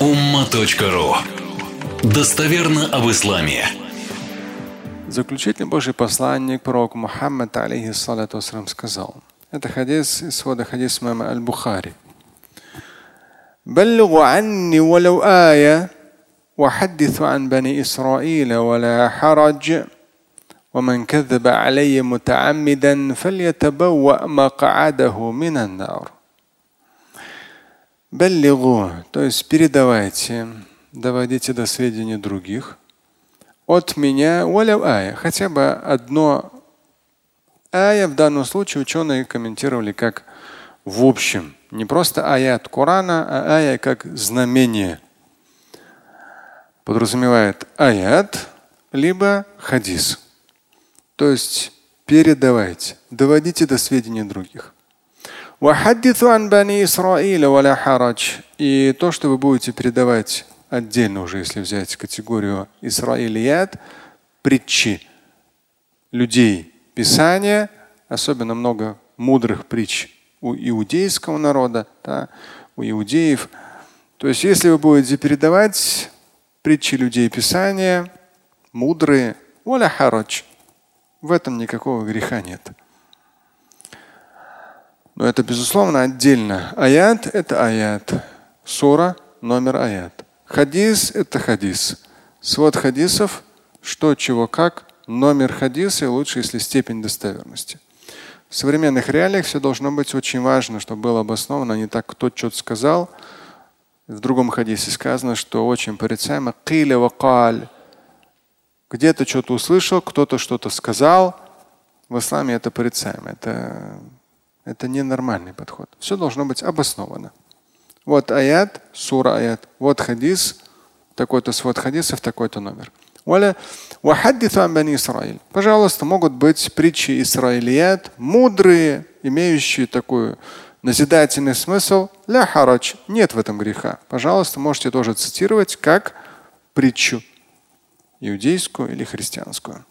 umma.ru Достоверно об исламе. Заключительный Божий посланник, пророк Мухаммад, алейхиссалату сказал. Это хадис из свода хадис мама Аль-Бухари. بلغوا عني ولو آية وحدثوا عن بني إسرائيل ولا حرج ومن كذب علي متعمدا فليتبوأ مقعده من النار Баллигу, то есть передавайте, доводите до сведения других. От меня валяв ая, хотя бы одно ая в данном случае ученые комментировали как в общем. Не просто аят Корана, а ая как знамение. Подразумевает аят, либо хадис. То есть передавайте, доводите до сведения других. И то, что вы будете передавать отдельно уже, если взять категорию Исраилият, притчи людей Писания, особенно много мудрых притч у иудейского народа, да, у иудеев. То есть, если вы будете передавать притчи людей Писания, мудрые, в этом никакого греха нет. Но это, безусловно, отдельно. Аят – это аят. Сура – номер аят. Хадис – это хадис. Свод хадисов – что, чего, как, номер хадиса и лучше, если степень достоверности. В современных реалиях все должно быть очень важно, чтобы было обосновано, а не так, кто что-то сказал. В другом хадисе сказано, что очень порицаемо где-то что-то услышал, кто-то что-то сказал. В исламе это порицаемо. Это это ненормальный подход. Все должно быть обосновано. Вот аят, сура аят, вот хадис, такой-то свод хадисов, такой-то номер. Пожалуйста, могут быть притчи Исраилият, мудрые, имеющие такой назидательный смысл. Ля харач. Нет в этом греха. Пожалуйста, можете тоже цитировать как притчу иудейскую или христианскую.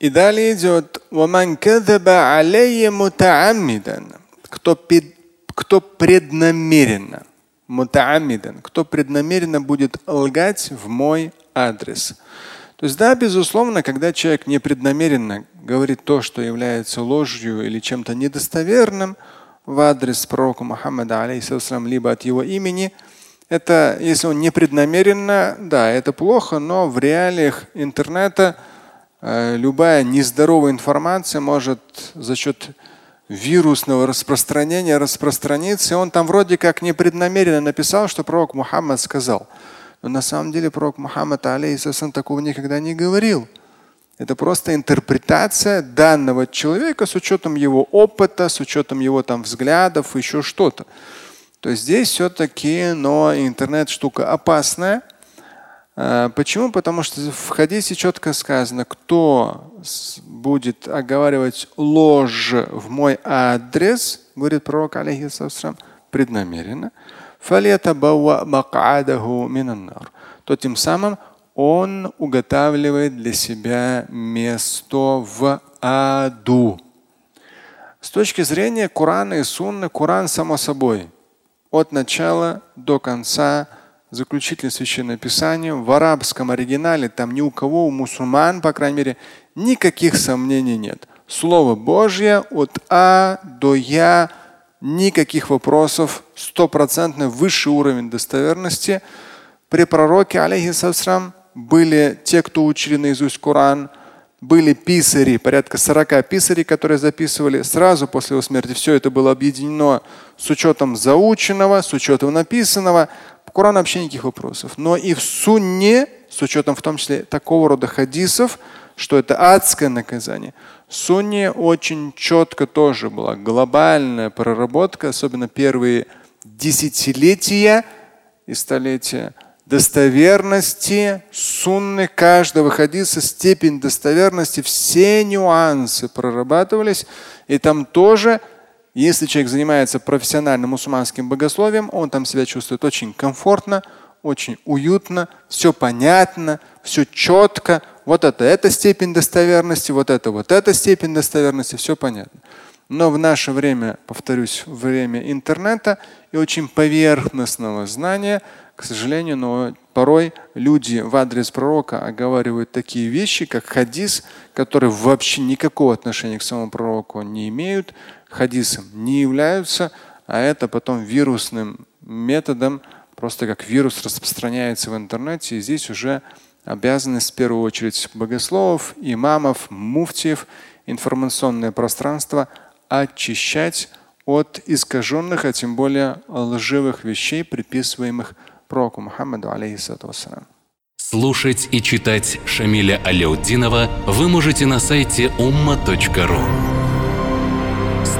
И далее идет кто, кто преднамеренно, мутаамидан, кто преднамеренно будет лгать в мой адрес. То есть, да, безусловно, когда человек непреднамеренно говорит то, что является ложью или чем-то недостоверным в адрес пророка Мухаммада, алейхиссалам, либо от его имени, это, если он непреднамеренно, да, это плохо, но в реалиях интернета – любая нездоровая информация может за счет вирусного распространения распространиться. И он там вроде как непреднамеренно написал, что пророк Мухаммад сказал. Но на самом деле пророк Мухаммад алейхиссалам такого никогда не говорил. Это просто интерпретация данного человека с учетом его опыта, с учетом его там взглядов, еще что-то. То есть здесь все-таки, но интернет штука опасная. Э, почему? Потому что в хадисе четко сказано, кто будет оговаривать ложь в мой адрес, говорит пророк, алейхиссалам, преднамеренно, то тем самым он уготавливает для себя место в аду. С точки зрения Корана и Сунны, Коран само собой от начала до конца – заключительное священное писание в арабском оригинале, там ни у кого, у мусульман, по крайней мере, никаких сомнений нет. Слово Божье от А до Я, никаких вопросов, стопроцентный высший уровень достоверности. При пророке, алейхиссалам, были те, кто учили наизусть Коран, были писари, порядка 40 писарей, которые записывали сразу после его смерти. Все это было объединено с учетом заученного, с учетом написанного. В Коране вообще никаких вопросов. Но и в сунне, с учетом в том числе такого рода хадисов, что это адское наказание, в сунне очень четко тоже была глобальная проработка, особенно первые десятилетия и столетия достоверности сунны каждого хадиса, степень достоверности, все нюансы прорабатывались. И там тоже если человек занимается профессиональным мусульманским богословием, он там себя чувствует очень комфортно, очень уютно, все понятно, все четко. Вот это, эта степень достоверности, вот это, вот эта степень достоверности, все понятно. Но в наше время, повторюсь, время интернета и очень поверхностного знания, к сожалению, но порой люди в адрес пророка оговаривают такие вещи, как хадис, которые вообще никакого отношения к самому пророку не имеют, хадисом не являются, а это потом вирусным методом, просто как вирус распространяется в интернете. И здесь уже обязанность в первую очередь богословов, имамов, муфтиев, информационное пространство очищать от искаженных, а тем более лживых вещей, приписываемых пророку Мухаммаду, алейхиссату Слушать и читать Шамиля Аляутдинова вы можете на сайте umma.ru.